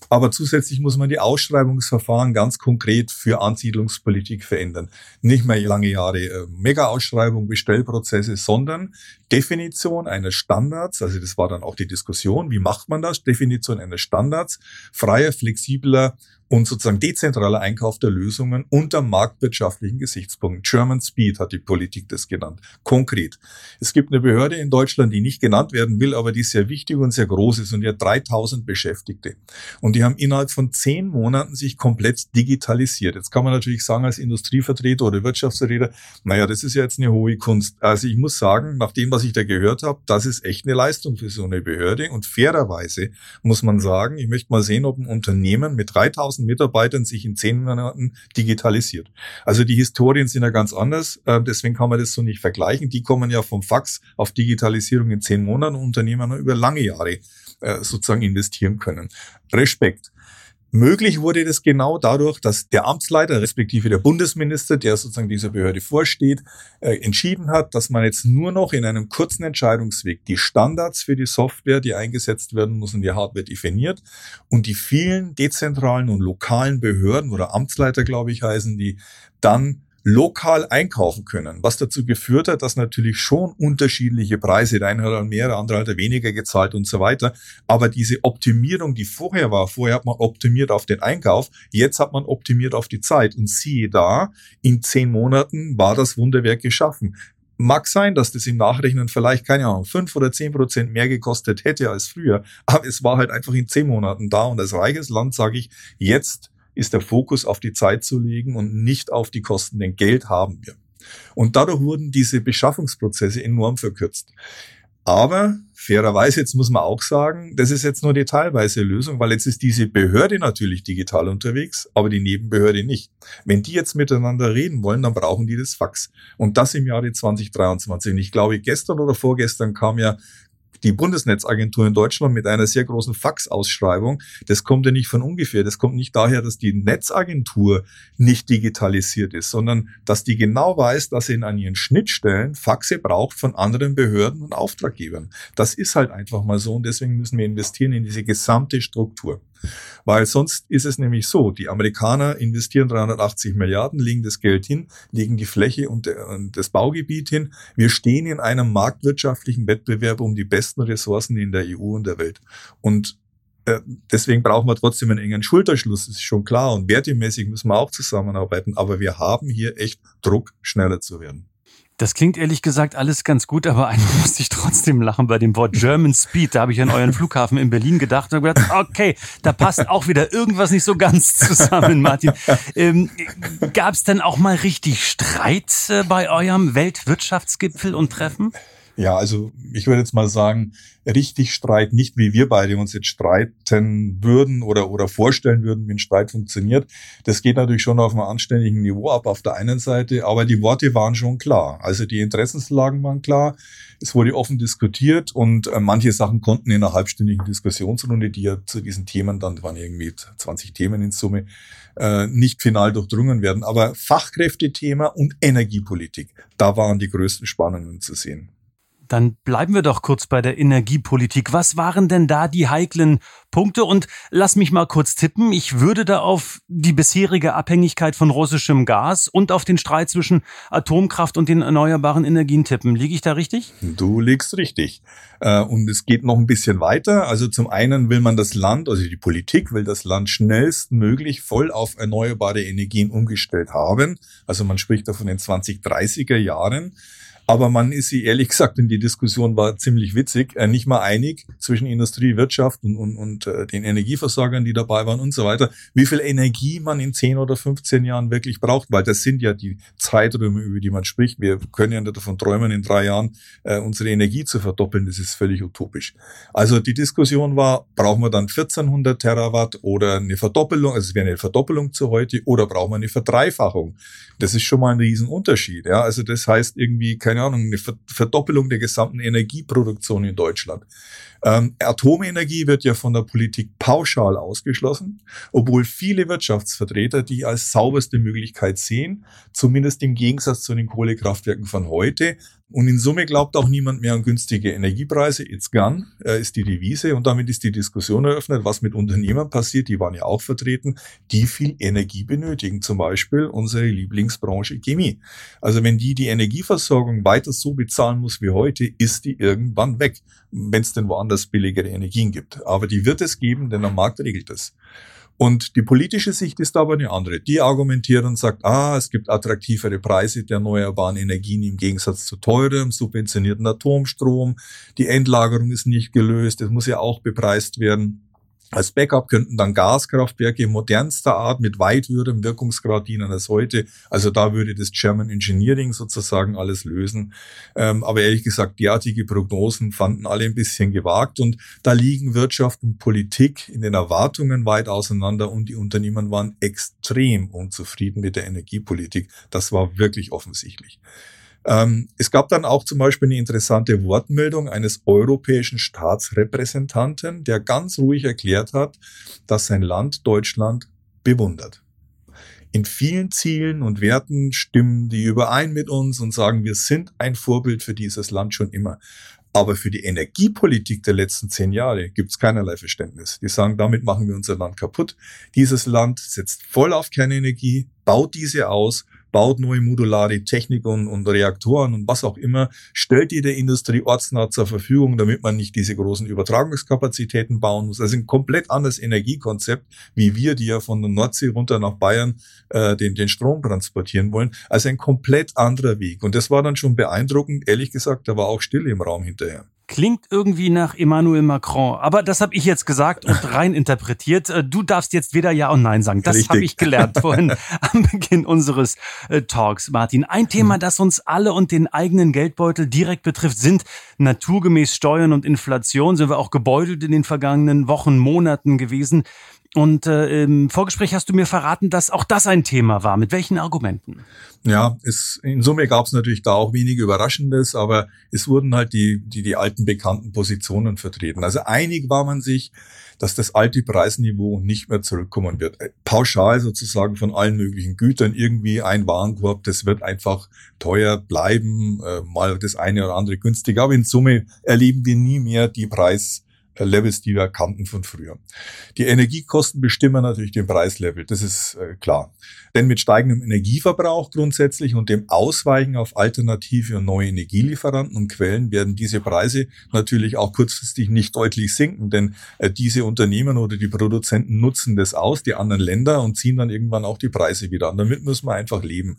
Aber zusätzlich muss man die Ausschreibungsverfahren ganz konkret für Ansiedlungspolitik verändern. Nicht mehr lange Jahre äh, Mega-Ausschreibung, Bestellprozesse, sondern Definition eines Standards, also das war dann auch die Diskussion, wie macht man das? Definition eines Standards, freier, flexibler und sozusagen dezentraler Einkauf der Lösungen unter marktwirtschaftlichen Gesichtspunkten. German Speed hat die Politik das genannt. Konkret. Es gibt eine Behörde in Deutschland, die nicht genannt werden will, aber die sehr wichtig und sehr groß ist und die hat 3000 Beschäftigte. Und die haben innerhalb von zehn Monaten sich komplett digitalisiert. Jetzt kann man natürlich sagen als Industrievertreter oder Wirtschaftsvertreter, naja, das ist ja jetzt eine hohe Kunst. Also ich muss sagen, nach dem, was ich da gehört habe, das ist echt eine Leistung für so eine Behörde. Und fairerweise muss man sagen, ich möchte mal sehen, ob ein Unternehmen mit 3000 Mitarbeitern sich in zehn Monaten digitalisiert. Also die Historien sind ja ganz anders, äh, deswegen kann man das so nicht vergleichen. Die kommen ja vom Fax auf Digitalisierung in zehn Monaten und Unternehmen über lange Jahre äh, sozusagen investieren können. Respekt. Möglich wurde das genau dadurch, dass der Amtsleiter, respektive der Bundesminister, der sozusagen dieser Behörde vorsteht, äh, entschieden hat, dass man jetzt nur noch in einem kurzen Entscheidungsweg die Standards für die Software, die eingesetzt werden muss, und die Hardware definiert und die vielen dezentralen und lokalen Behörden oder Amtsleiter, glaube ich, heißen die, dann lokal einkaufen können, was dazu geführt hat, dass natürlich schon unterschiedliche Preise, der eine hat mehr, der andere hat weniger gezahlt und so weiter. Aber diese Optimierung, die vorher war, vorher hat man optimiert auf den Einkauf, jetzt hat man optimiert auf die Zeit. Und siehe da, in zehn Monaten war das Wunderwerk geschaffen. Mag sein, dass das im Nachrechnen vielleicht, keine Ahnung, fünf oder zehn Prozent mehr gekostet hätte als früher, aber es war halt einfach in zehn Monaten da und als reiches Land sage ich, jetzt ist der Fokus auf die Zeit zu legen und nicht auf die Kosten, denn Geld haben wir. Und dadurch wurden diese Beschaffungsprozesse enorm verkürzt. Aber fairerweise, jetzt muss man auch sagen, das ist jetzt nur die teilweise Lösung, weil jetzt ist diese Behörde natürlich digital unterwegs, aber die Nebenbehörde nicht. Wenn die jetzt miteinander reden wollen, dann brauchen die das Fax. Und das im Jahre 2023. Und ich glaube, gestern oder vorgestern kam ja die Bundesnetzagentur in Deutschland mit einer sehr großen Faxausschreibung. Das kommt ja nicht von ungefähr. Das kommt nicht daher, dass die Netzagentur nicht digitalisiert ist, sondern dass die genau weiß, dass sie an ihren Schnittstellen Faxe braucht von anderen Behörden und Auftraggebern. Das ist halt einfach mal so und deswegen müssen wir investieren in diese gesamte Struktur. Weil sonst ist es nämlich so, die Amerikaner investieren 380 Milliarden, legen das Geld hin, legen die Fläche und, das Baugebiet hin. Wir stehen in einem marktwirtschaftlichen Wettbewerb um die besten Ressourcen in der EU und der Welt. Und äh, deswegen brauchen wir trotzdem einen engen Schulterschluss, das ist schon klar. Und wertemäßig müssen wir auch zusammenarbeiten. Aber wir haben hier echt Druck, schneller zu werden. Das klingt ehrlich gesagt alles ganz gut, aber einmal musste ich trotzdem lachen bei dem Wort German Speed. Da habe ich an euren Flughafen in Berlin gedacht und gedacht, okay, da passt auch wieder irgendwas nicht so ganz zusammen, Martin. Ähm, Gab es denn auch mal richtig Streit äh, bei eurem Weltwirtschaftsgipfel und Treffen? Ja, also ich würde jetzt mal sagen, richtig Streit, nicht wie wir beide uns jetzt streiten würden oder, oder vorstellen würden, wie ein Streit funktioniert. Das geht natürlich schon auf einem anständigen Niveau ab auf der einen Seite, aber die Worte waren schon klar. Also die Interessenslagen waren klar, es wurde offen diskutiert und äh, manche Sachen konnten in einer halbstündigen Diskussionsrunde, die ja zu diesen Themen, dann waren irgendwie 20 Themen in Summe, äh, nicht final durchdrungen werden. Aber Fachkräftethema und Energiepolitik, da waren die größten Spannungen zu sehen. Dann bleiben wir doch kurz bei der Energiepolitik. Was waren denn da die heiklen Punkte? Und lass mich mal kurz tippen. Ich würde da auf die bisherige Abhängigkeit von russischem Gas und auf den Streit zwischen Atomkraft und den erneuerbaren Energien tippen. Liege ich da richtig? Du liegst richtig. Äh, und es geht noch ein bisschen weiter. Also zum einen will man das Land, also die Politik will das Land schnellstmöglich voll auf erneuerbare Energien umgestellt haben. Also man spricht da von den 2030er Jahren. Aber man ist sich ehrlich gesagt, und die Diskussion war ziemlich witzig, äh, nicht mal einig zwischen Industrie, Wirtschaft und, und, und äh, den Energieversorgern, die dabei waren und so weiter, wie viel Energie man in 10 oder 15 Jahren wirklich braucht, weil das sind ja die Zeiträume, über die man spricht. Wir können ja nicht davon träumen, in drei Jahren äh, unsere Energie zu verdoppeln. Das ist völlig utopisch. Also die Diskussion war, brauchen wir dann 1400 Terawatt oder eine Verdoppelung, also es wäre eine Verdoppelung zu heute, oder brauchen wir eine Verdreifachung? Das ist schon mal ein Riesenunterschied. Ja? Also das heißt irgendwie, keine Ahnung, eine Verdoppelung der gesamten Energieproduktion in Deutschland. Ähm, Atomenergie wird ja von der Politik pauschal ausgeschlossen, obwohl viele Wirtschaftsvertreter die als sauberste Möglichkeit sehen, zumindest im Gegensatz zu den Kohlekraftwerken von heute. Und in Summe glaubt auch niemand mehr an günstige Energiepreise. It's gone äh, ist die Devise. Und damit ist die Diskussion eröffnet, was mit Unternehmern passiert, die waren ja auch vertreten, die viel Energie benötigen. Zum Beispiel unsere Lieblingsbranche Chemie. Also wenn die die Energieversorgung weiter so bezahlen muss wie heute, ist die irgendwann weg, wenn es denn woanders billigere Energien gibt. Aber die wird es geben, denn der Markt regelt es. Und die politische Sicht ist aber eine andere. Die argumentiert und sagt, ah, es gibt attraktivere Preise der erneuerbaren Energien im Gegensatz zu teurem, subventionierten Atomstrom. Die Endlagerung ist nicht gelöst. Es muss ja auch bepreist werden. Als Backup könnten dann Gaskraftwerke modernster Art mit weit höherem Wirkungsgrad dienen als heute. Also da würde das German Engineering sozusagen alles lösen. Ähm, aber ehrlich gesagt, derartige Prognosen fanden alle ein bisschen gewagt und da liegen Wirtschaft und Politik in den Erwartungen weit auseinander und die Unternehmen waren extrem unzufrieden mit der Energiepolitik. Das war wirklich offensichtlich. Ähm, es gab dann auch zum Beispiel eine interessante Wortmeldung eines europäischen Staatsrepräsentanten, der ganz ruhig erklärt hat, dass sein Land Deutschland bewundert. In vielen Zielen und Werten stimmen die überein mit uns und sagen, wir sind ein Vorbild für dieses Land schon immer. Aber für die Energiepolitik der letzten zehn Jahre gibt es keinerlei Verständnis. Die sagen, damit machen wir unser Land kaputt. Dieses Land setzt voll auf Kernenergie, baut diese aus baut neue modulare Technik und, und Reaktoren und was auch immer, stellt die der Industrie ortsnah zur Verfügung, damit man nicht diese großen Übertragungskapazitäten bauen muss. Also ein komplett anderes Energiekonzept, wie wir, die ja von der Nordsee runter nach Bayern äh, den, den Strom transportieren wollen. Also ein komplett anderer Weg. Und das war dann schon beeindruckend. Ehrlich gesagt, da war auch Stille im Raum hinterher. Klingt irgendwie nach Emmanuel Macron, aber das habe ich jetzt gesagt und rein interpretiert. Äh, du darfst jetzt weder Ja und Nein sagen. Das habe ich gelernt vorhin am Beginn unseres äh, Talks, Martin. Ein Thema, das uns alle und den eigenen Geldbeutel direkt betrifft, sind naturgemäß Steuern und Inflation. Sind wir auch gebeutelt in den vergangenen Wochen, Monaten gewesen. Und äh, im Vorgespräch hast du mir verraten, dass auch das ein Thema war. Mit welchen Argumenten? Ja, es, in Summe gab es natürlich da auch wenig Überraschendes, aber es wurden halt die, die, die alten bekannten Positionen vertreten. Also einig war man sich, dass das alte Preisniveau nicht mehr zurückkommen wird. Äh, pauschal sozusagen von allen möglichen Gütern irgendwie ein Warenkorb, das wird einfach teuer bleiben, äh, mal das eine oder andere günstiger. Aber in Summe erleben wir nie mehr die Preis Levels, die wir kannten von früher. Die Energiekosten bestimmen natürlich den Preislevel, das ist äh, klar. Denn mit steigendem Energieverbrauch grundsätzlich und dem Ausweichen auf alternative und neue Energielieferanten und Quellen werden diese Preise natürlich auch kurzfristig nicht deutlich sinken, denn äh, diese Unternehmen oder die Produzenten nutzen das aus, die anderen Länder und ziehen dann irgendwann auch die Preise wieder an. Damit muss man einfach leben.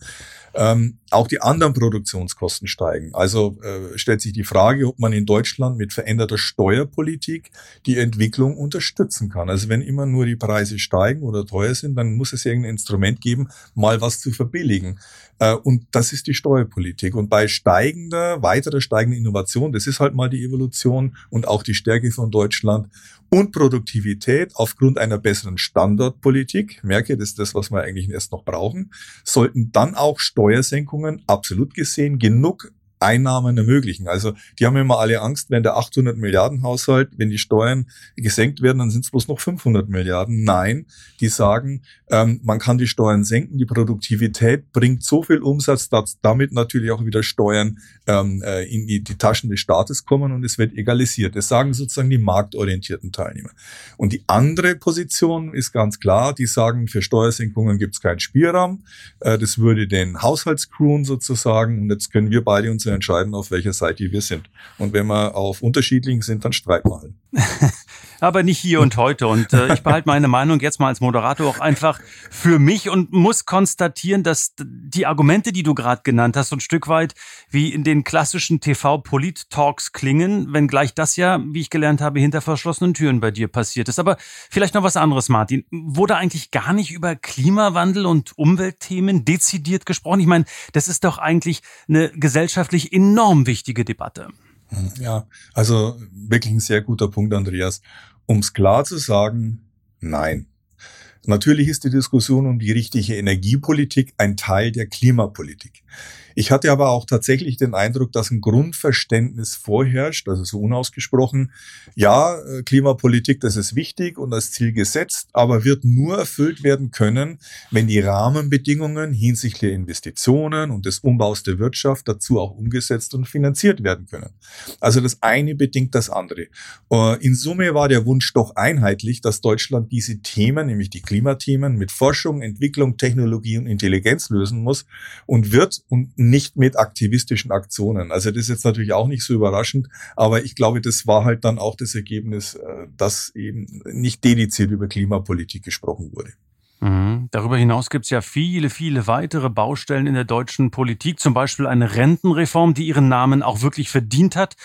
Ähm, auch die anderen Produktionskosten steigen. Also äh, stellt sich die Frage, ob man in Deutschland mit veränderter Steuerpolitik die Entwicklung unterstützen kann. Also wenn immer nur die Preise steigen oder teuer sind, dann muss es irgendein Instrument geben, mal was zu verbilligen. Äh, und das ist die Steuerpolitik. Und bei steigender, weiterer steigender Innovation, das ist halt mal die Evolution und auch die Stärke von Deutschland und Produktivität aufgrund einer besseren Standortpolitik, merke, das ist das, was wir eigentlich erst noch brauchen, sollten dann auch Steuersenkungen absolut gesehen genug Einnahmen ermöglichen. Also die haben immer alle Angst, wenn der 800 Milliarden Haushalt, wenn die Steuern gesenkt werden, dann sind es bloß noch 500 Milliarden. Nein, die sagen, ähm, man kann die Steuern senken, die Produktivität bringt so viel Umsatz, dass damit natürlich auch wieder Steuern ähm, äh, in die, die Taschen des Staates kommen und es wird egalisiert. Das sagen sozusagen die marktorientierten Teilnehmer. Und die andere Position ist ganz klar, die sagen, für Steuersenkungen gibt es keinen Spielraum. Äh, das würde den Haushaltskrewen sozusagen, und jetzt können wir beide uns entscheiden, auf welcher Seite wir sind. Und wenn wir auf unterschiedlichen sind, dann streiten wir halt. aber nicht hier und heute. Und äh, ich behalte meine Meinung jetzt mal als Moderator auch einfach für mich und muss konstatieren, dass die Argumente, die du gerade genannt hast, so ein Stück weit wie in den klassischen TV-Polit-Talks klingen, wenngleich das ja, wie ich gelernt habe, hinter verschlossenen Türen bei dir passiert ist. Aber vielleicht noch was anderes, Martin. Wurde eigentlich gar nicht über Klimawandel und Umweltthemen dezidiert gesprochen? Ich meine, das ist doch eigentlich eine gesellschaftlich enorm wichtige Debatte. Ja, also wirklich ein sehr guter Punkt, Andreas. Um es klar zu sagen, nein. Natürlich ist die Diskussion um die richtige Energiepolitik ein Teil der Klimapolitik. Ich hatte aber auch tatsächlich den Eindruck, dass ein Grundverständnis vorherrscht, also so unausgesprochen, ja, äh, Klimapolitik, das ist wichtig und als Ziel gesetzt, aber wird nur erfüllt werden können, wenn die Rahmenbedingungen hinsichtlich der Investitionen und des Umbaus der Wirtschaft dazu auch umgesetzt und finanziert werden können. Also das eine bedingt das andere. Äh, in Summe war der Wunsch doch einheitlich, dass Deutschland diese Themen, nämlich die Klimathemen, mit Forschung, Entwicklung, Technologie und Intelligenz lösen muss und wird und nicht mit aktivistischen Aktionen. Also das ist jetzt natürlich auch nicht so überraschend, aber ich glaube, das war halt dann auch das Ergebnis, äh, dass eben nicht dediziert über Klimapolitik gesprochen wurde. Mhm. Darüber hinaus gibt es ja viele, viele weitere Baustellen in der deutschen Politik, zum Beispiel eine Rentenreform, die ihren Namen auch wirklich verdient hat.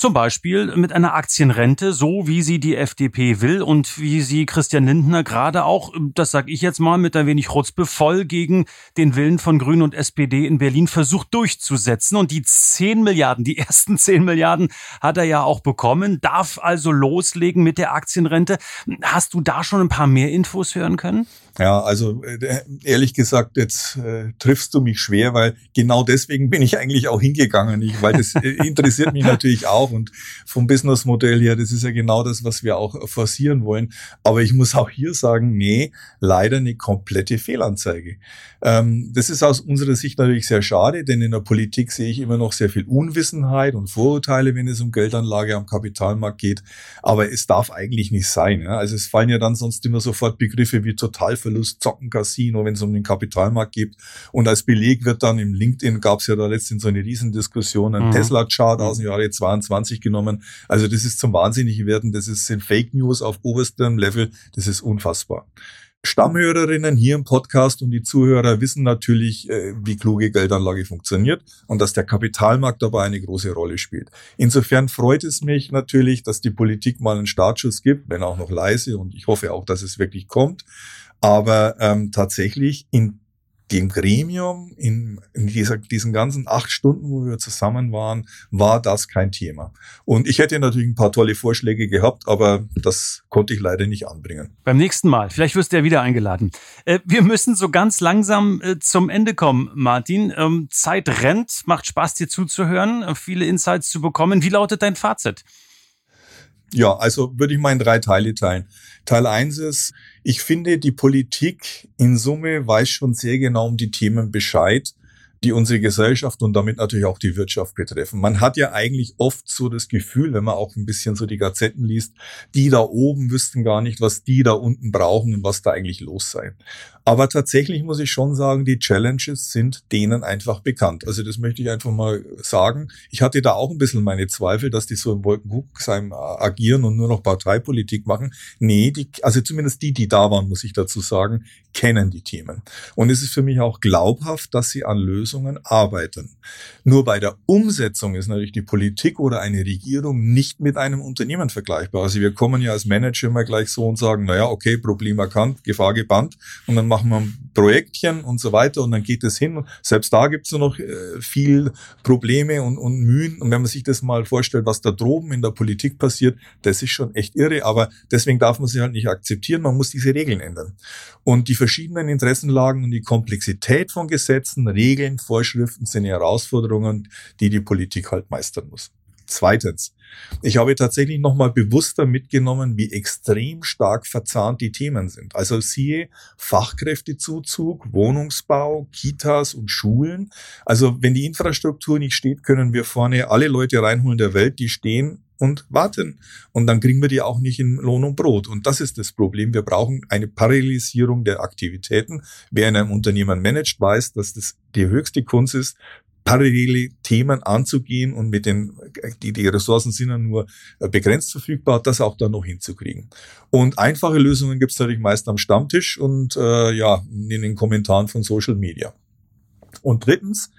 Zum Beispiel mit einer Aktienrente, so wie sie die FDP will und wie sie Christian Lindner gerade auch, das sage ich jetzt mal mit ein wenig Chutzpe, voll gegen den Willen von Grünen und SPD in Berlin versucht durchzusetzen. Und die 10 Milliarden, die ersten 10 Milliarden hat er ja auch bekommen, darf also loslegen mit der Aktienrente. Hast du da schon ein paar mehr Infos hören können? Ja, also äh, ehrlich gesagt, jetzt äh, triffst du mich schwer, weil genau deswegen bin ich eigentlich auch hingegangen, ich, weil das äh, interessiert mich natürlich auch und vom Businessmodell her, das ist ja genau das, was wir auch forcieren wollen. Aber ich muss auch hier sagen, nee, leider eine komplette Fehlanzeige. Ähm, das ist aus unserer Sicht natürlich sehr schade, denn in der Politik sehe ich immer noch sehr viel Unwissenheit und Vorurteile, wenn es um Geldanlage am Kapitalmarkt geht. Aber es darf eigentlich nicht sein. Ja? Also es fallen ja dann sonst immer sofort Begriffe wie total Verlust, Zocken, Casino, wenn es um den Kapitalmarkt geht. Und als Beleg wird dann im LinkedIn, gab es ja da letztens so eine Riesendiskussion, ein mhm. Tesla-Chart aus dem Jahre 22 genommen. Also das ist zum Wahnsinnig werden, das ist, sind Fake News auf oberstem Level, das ist unfassbar. Stammhörerinnen hier im Podcast und die Zuhörer wissen natürlich, äh, wie kluge Geldanlage funktioniert und dass der Kapitalmarkt dabei eine große Rolle spielt. Insofern freut es mich natürlich, dass die Politik mal einen Startschuss gibt, wenn auch noch leise und ich hoffe auch, dass es wirklich kommt. Aber ähm, tatsächlich in dem Gremium, in, in dieser, diesen ganzen acht Stunden, wo wir zusammen waren, war das kein Thema. Und ich hätte natürlich ein paar tolle Vorschläge gehabt, aber das konnte ich leider nicht anbringen. Beim nächsten Mal, vielleicht wirst du ja wieder eingeladen. Äh, wir müssen so ganz langsam äh, zum Ende kommen, Martin. Ähm, Zeit rennt, macht Spaß dir zuzuhören, äh, viele Insights zu bekommen. Wie lautet dein Fazit? Ja, also würde ich mal in drei Teile teilen. Teil eins ist, ich finde, die Politik in Summe weiß schon sehr genau um die Themen Bescheid, die unsere Gesellschaft und damit natürlich auch die Wirtschaft betreffen. Man hat ja eigentlich oft so das Gefühl, wenn man auch ein bisschen so die Gazetten liest, die da oben wüssten gar nicht, was die da unten brauchen und was da eigentlich los sei. Aber tatsächlich muss ich schon sagen, die Challenges sind denen einfach bekannt. Also das möchte ich einfach mal sagen. Ich hatte da auch ein bisschen meine Zweifel, dass die so im Wolkenkuckucksheim agieren und nur noch Parteipolitik machen. Nee, die, also zumindest die, die da waren, muss ich dazu sagen, kennen die Themen. Und es ist für mich auch glaubhaft, dass sie an Lösungen arbeiten. Nur bei der Umsetzung ist natürlich die Politik oder eine Regierung nicht mit einem Unternehmen vergleichbar. Also wir kommen ja als Manager immer gleich so und sagen, naja, okay, Problem erkannt, Gefahr gebannt und dann machen wir ein Projektchen und so weiter und dann geht es hin. Selbst da gibt es noch äh, viel Probleme und, und Mühen. Und wenn man sich das mal vorstellt, was da droben in der Politik passiert, das ist schon echt irre. Aber deswegen darf man sie halt nicht akzeptieren. Man muss diese Regeln ändern. Und die verschiedenen Interessenlagen und die Komplexität von Gesetzen, Regeln, Vorschriften sind Herausforderungen, die die Politik halt meistern muss. Zweitens, ich habe tatsächlich nochmal bewusster mitgenommen, wie extrem stark verzahnt die Themen sind. Also siehe Fachkräftezuzug, Wohnungsbau, Kitas und Schulen. Also wenn die Infrastruktur nicht steht, können wir vorne alle Leute reinholen der Welt, die stehen und warten. Und dann kriegen wir die auch nicht in Lohn und Brot. Und das ist das Problem. Wir brauchen eine Parallelisierung der Aktivitäten. Wer in einem Unternehmen managt, weiß, dass das die höchste Kunst ist, parallele Themen anzugehen und mit den, die, die Ressourcen sind ja nur äh, begrenzt verfügbar, das auch dann noch hinzukriegen. Und einfache Lösungen gibt es natürlich meist am Stammtisch und äh, ja, in den Kommentaren von Social Media. Und drittens,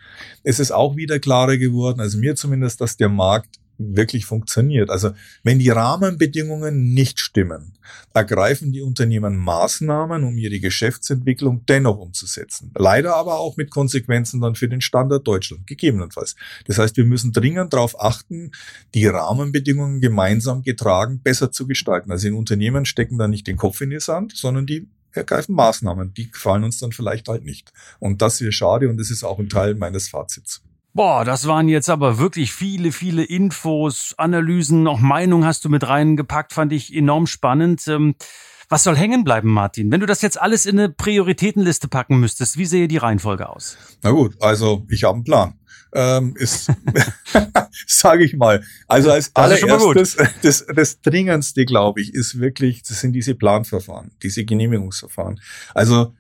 es ist auch wieder klarer geworden, also mir zumindest, dass der Markt wirklich funktioniert. Also wenn die Rahmenbedingungen nicht stimmen, ergreifen die Unternehmen Maßnahmen, um ihre Geschäftsentwicklung dennoch umzusetzen. Leider aber auch mit Konsequenzen dann für den Standort Deutschland, gegebenenfalls. Das heißt, wir müssen dringend darauf achten, die Rahmenbedingungen gemeinsam getragen besser zu gestalten. Also in Unternehmen stecken da nicht den Kopf in die Sand, sondern die ergreifen Maßnahmen. Die gefallen uns dann vielleicht halt nicht. Und das wäre schade und das ist auch ein Teil meines Fazits. Boah, das waren jetzt aber wirklich viele, viele Infos, Analysen, auch Meinungen hast du mit reingepackt, fand ich enorm spannend. Ähm, was soll hängen bleiben, Martin? Wenn du das jetzt alles in eine Prioritätenliste packen müsstest, wie sehe die Reihenfolge aus? Na gut, also ich habe einen Plan. Ähm, ist, sage ich mal. Also als allererstes, das, das Dringendste, glaube ich, ist wirklich, das sind diese Planverfahren, diese Genehmigungsverfahren. Also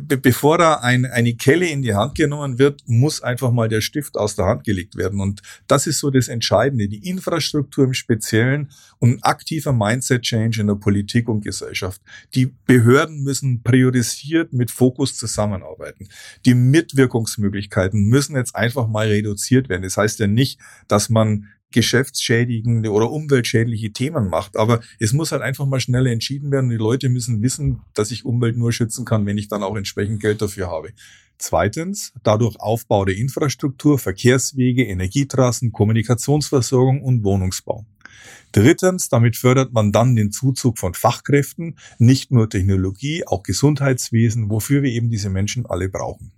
be bevor da ein, eine Kelle in die Hand genommen wird, muss einfach mal der Stift aus der Hand gelegt werden. Und das ist so das Entscheidende. Die Infrastruktur im Speziellen und aktiver Mindset-Change in der Politik und Gesellschaft. Die Behörden müssen priorisiert mit Fokus zusammenarbeiten. Die Mitwirkungsmöglichkeiten müssen jetzt einfach mal reduziert werden. Das heißt ja nicht, dass man geschäftsschädigende oder umweltschädliche Themen macht. Aber es muss halt einfach mal schneller entschieden werden. Die Leute müssen wissen, dass ich Umwelt nur schützen kann, wenn ich dann auch entsprechend Geld dafür habe. Zweitens, dadurch Aufbau der Infrastruktur, Verkehrswege, Energietrassen, Kommunikationsversorgung und Wohnungsbau. Drittens, damit fördert man dann den Zuzug von Fachkräften, nicht nur Technologie, auch Gesundheitswesen, wofür wir eben diese Menschen alle brauchen.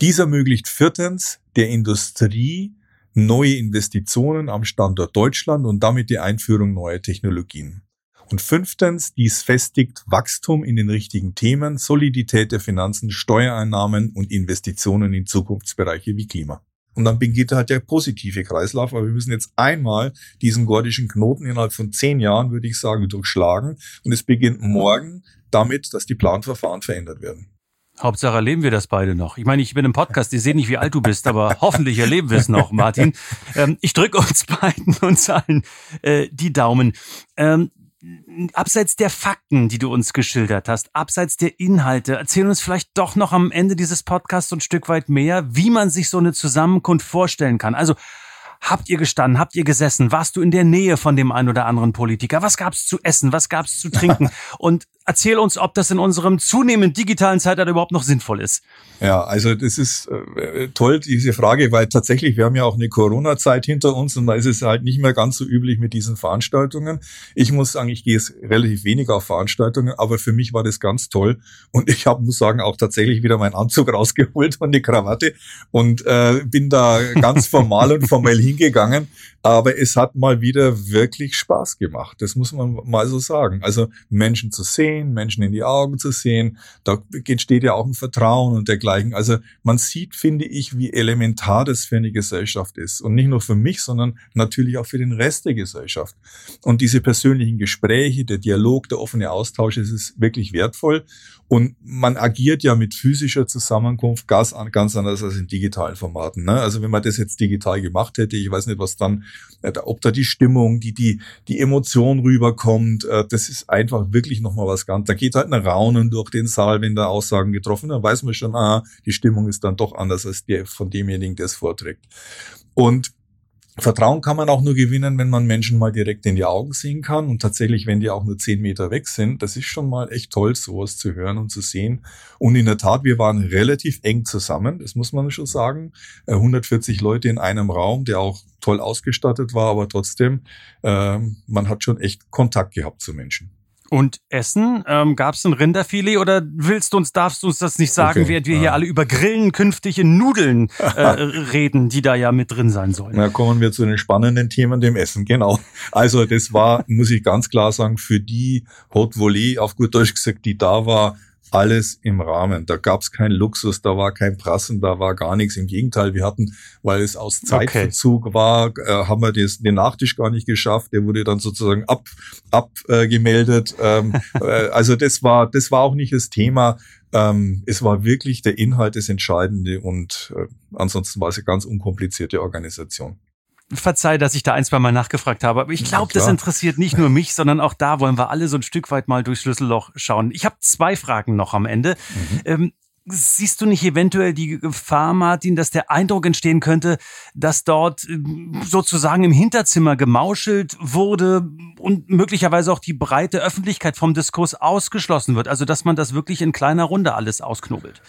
Dies ermöglicht viertens der Industrie neue Investitionen am Standort Deutschland und damit die Einführung neuer Technologien. Und fünftens, dies festigt Wachstum in den richtigen Themen, Solidität der Finanzen, Steuereinnahmen und Investitionen in Zukunftsbereiche wie Klima. Und dann beginnt halt der positive Kreislauf, aber wir müssen jetzt einmal diesen gordischen Knoten innerhalb von zehn Jahren, würde ich sagen, durchschlagen. Und es beginnt morgen damit, dass die Planverfahren verändert werden. Hauptsache erleben wir das beide noch. Ich meine, ich bin im Podcast, ich sehe nicht, wie alt du bist, aber hoffentlich erleben wir es noch, Martin. Ähm, ich drücke uns beiden uns allen äh, die Daumen. Ähm, abseits der Fakten, die du uns geschildert hast, abseits der Inhalte, erzähl uns vielleicht doch noch am Ende dieses Podcasts ein Stück weit mehr, wie man sich so eine Zusammenkunft vorstellen kann. Also Habt ihr gestanden? Habt ihr gesessen? Warst du in der Nähe von dem einen oder anderen Politiker? Was gab's zu essen? Was gab's zu trinken? Und erzähl uns, ob das in unserem zunehmend digitalen Zeitalter überhaupt noch sinnvoll ist. Ja, also das ist äh, toll, diese Frage, weil tatsächlich, wir haben ja auch eine Corona-Zeit hinter uns und da ist es halt nicht mehr ganz so üblich mit diesen Veranstaltungen. Ich muss sagen, ich gehe jetzt relativ wenig auf Veranstaltungen, aber für mich war das ganz toll und ich habe, muss sagen, auch tatsächlich wieder meinen Anzug rausgeholt und die Krawatte und äh, bin da ganz formal und formell hingegangen, aber es hat mal wieder wirklich Spaß gemacht. Das muss man mal so sagen. Also Menschen zu sehen, Menschen in die Augen zu sehen, da entsteht ja auch ein Vertrauen und dergleichen. Also man sieht, finde ich, wie elementar das für eine Gesellschaft ist. Und nicht nur für mich, sondern natürlich auch für den Rest der Gesellschaft. Und diese persönlichen Gespräche, der Dialog, der offene Austausch, es ist wirklich wertvoll. Und man agiert ja mit physischer Zusammenkunft ganz, ganz anders als in digitalen Formaten. Ne? Also wenn man das jetzt digital gemacht hätte, ich weiß nicht, was dann, äh, ob da die Stimmung, die, die, die Emotion rüberkommt, äh, das ist einfach wirklich nochmal was ganz. Da geht halt ein Raunen durch den Saal, wenn da Aussagen getroffen, dann weiß man schon, ah, die Stimmung ist dann doch anders als die von demjenigen, der es vorträgt. Und Vertrauen kann man auch nur gewinnen, wenn man Menschen mal direkt in die Augen sehen kann. Und tatsächlich, wenn die auch nur zehn Meter weg sind, das ist schon mal echt toll, sowas zu hören und zu sehen. Und in der Tat, wir waren relativ eng zusammen, das muss man schon sagen. 140 äh, Leute in einem Raum, der auch toll ausgestattet war, aber trotzdem, äh, man hat schon echt Kontakt gehabt zu Menschen. Und Essen? Ähm, Gab es ein Rinderfilet oder willst du uns, darfst du uns das nicht sagen, okay. während wir ja. hier alle über Grillen künftige Nudeln äh, reden, die da ja mit drin sein sollen? Na, kommen wir zu den spannenden Themen, dem Essen, genau. Also das war, muss ich ganz klar sagen, für die Haute Volée, auf gut Deutsch gesagt, die da war, alles im Rahmen. Da gab es keinen Luxus, da war kein Prassen, da war gar nichts. Im Gegenteil, wir hatten, weil es aus Zeitverzug okay. war, äh, haben wir das, den Nachtisch gar nicht geschafft. Der wurde dann sozusagen ab abgemeldet. Äh, ähm, äh, also das war das war auch nicht das Thema. Ähm, es war wirklich der Inhalt das Entscheidende und äh, ansonsten war es eine ganz unkomplizierte Organisation. Verzeih, dass ich da ein, zwei Mal nachgefragt habe, aber ich glaube, das interessiert nicht nur mich, sondern auch da wollen wir alle so ein Stück weit mal durchs Schlüsselloch schauen. Ich habe zwei Fragen noch am Ende. Mhm. Ähm, Siehst du nicht eventuell die Gefahr, Martin, dass der Eindruck entstehen könnte, dass dort ähm, sozusagen im Hinterzimmer gemauschelt wurde und möglicherweise auch die breite Öffentlichkeit vom Diskurs ausgeschlossen wird? Also, dass man das wirklich in kleiner Runde alles ausknobelt?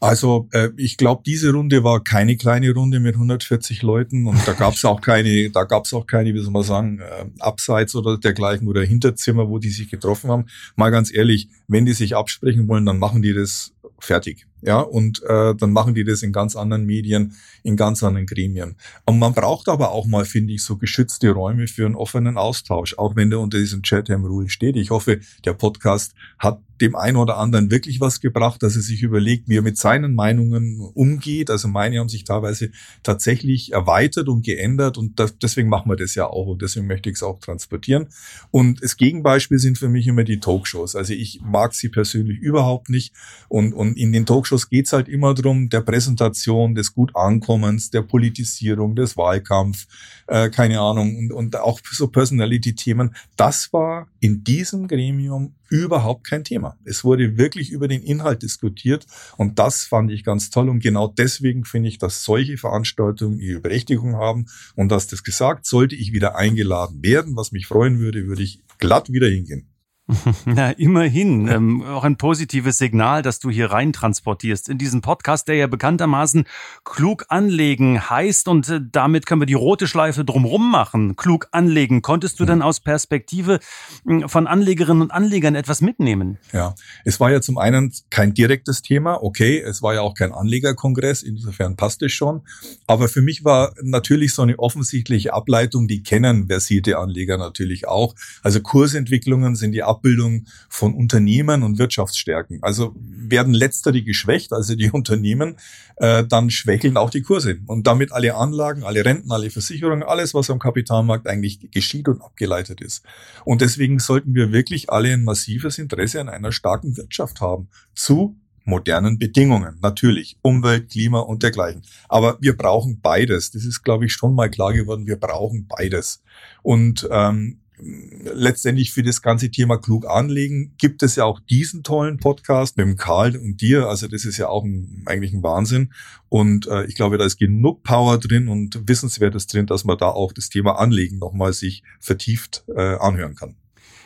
Also äh, ich glaube, diese Runde war keine kleine Runde mit 140 Leuten und da gab es auch keine, da gab es auch keine, wie soll man sagen, äh, Abseits oder dergleichen oder Hinterzimmer, wo die sich getroffen haben. Mal ganz ehrlich, wenn die sich absprechen wollen, dann machen die das fertig. Ja, und äh, dann machen die das in ganz anderen Medien, in ganz anderen Gremien. Und man braucht aber auch mal, finde ich, so geschützte Räume für einen offenen Austausch, auch wenn der unter diesem Chatham-Rule steht. Ich hoffe, der Podcast hat dem einen oder anderen wirklich was gebracht, dass er sich überlegt, wie er mit seinen Meinungen umgeht. Also meine haben sich teilweise tatsächlich erweitert und geändert und das, deswegen machen wir das ja auch und deswegen möchte ich es auch transportieren. Und das Gegenbeispiel sind für mich immer die Talkshows. Also ich mag sie persönlich überhaupt nicht und, und in den Talkshows geht es halt immer darum, der Präsentation, des Gutankommens, der Politisierung, des Wahlkampf, äh, keine Ahnung und, und auch so Personality-Themen. Das war in diesem Gremium überhaupt kein Thema. Es wurde wirklich über den Inhalt diskutiert und das fand ich ganz toll und genau deswegen finde ich, dass solche Veranstaltungen ihre Berechtigung haben und dass das gesagt, sollte ich wieder eingeladen werden, was mich freuen würde, würde ich glatt wieder hingehen. Na, immerhin. Ähm, auch ein positives Signal, dass du hier rein transportierst in diesen Podcast, der ja bekanntermaßen klug anlegen heißt und äh, damit können wir die rote Schleife drumrum machen. Klug anlegen. Konntest du denn aus Perspektive äh, von Anlegerinnen und Anlegern etwas mitnehmen? Ja, es war ja zum einen kein direktes Thema. Okay, es war ja auch kein Anlegerkongress. Insofern passt es schon. Aber für mich war natürlich so eine offensichtliche Ableitung, die kennen versierte Anleger natürlich auch. Also Kursentwicklungen sind die Ab Abbildung von Unternehmen und Wirtschaftsstärken. Also werden letztere geschwächt, also die Unternehmen, äh, dann schwächeln auch die Kurse. Und damit alle Anlagen, alle Renten, alle Versicherungen, alles, was am Kapitalmarkt eigentlich geschieht und abgeleitet ist. Und deswegen sollten wir wirklich alle ein massives Interesse an einer starken Wirtschaft haben. Zu modernen Bedingungen. Natürlich Umwelt, Klima und dergleichen. Aber wir brauchen beides. Das ist, glaube ich, schon mal klar geworden. Wir brauchen beides. Und ähm, letztendlich für das ganze Thema klug anlegen gibt es ja auch diesen tollen Podcast mit dem Karl und dir. Also das ist ja auch ein, eigentlich ein Wahnsinn. Und äh, ich glaube, da ist genug Power drin und Wissenswertes drin, dass man da auch das Thema Anlegen nochmal sich vertieft äh, anhören kann.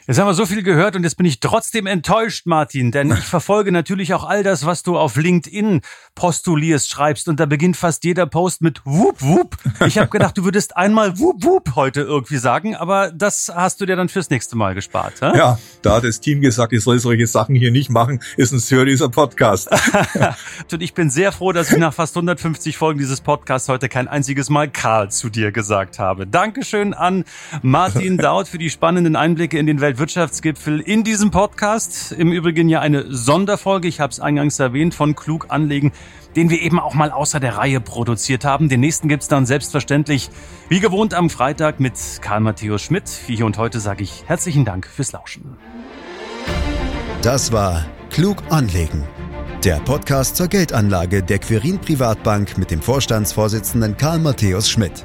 Jetzt haben wir so viel gehört und jetzt bin ich trotzdem enttäuscht, Martin, denn ich verfolge natürlich auch all das, was du auf LinkedIn postulierst, schreibst und da beginnt fast jeder Post mit Wup Wup. Ich habe gedacht, du würdest einmal Wup Wup heute irgendwie sagen, aber das hast du dir dann fürs nächste Mal gespart. Hä? Ja, da hat das Team gesagt, ich soll solche Sachen hier nicht machen, ist ein seriöser Podcast. und ich bin sehr froh, dass ich nach fast 150 Folgen dieses Podcasts heute kein einziges Mal Karl zu dir gesagt habe. Dankeschön an Martin Daut für die spannenden Einblicke in den Welt Weltwirtschaftsgipfel in diesem Podcast. Im Übrigen ja eine Sonderfolge, ich habe es eingangs erwähnt, von Klug anlegen, den wir eben auch mal außer der Reihe produziert haben. Den nächsten gibt's dann selbstverständlich wie gewohnt am Freitag mit Karl Matthäus Schmidt. Für hier und heute sage ich herzlichen Dank fürs Lauschen. Das war Klug anlegen. Der Podcast zur Geldanlage der Quirin Privatbank mit dem Vorstandsvorsitzenden Karl Matthäus Schmidt.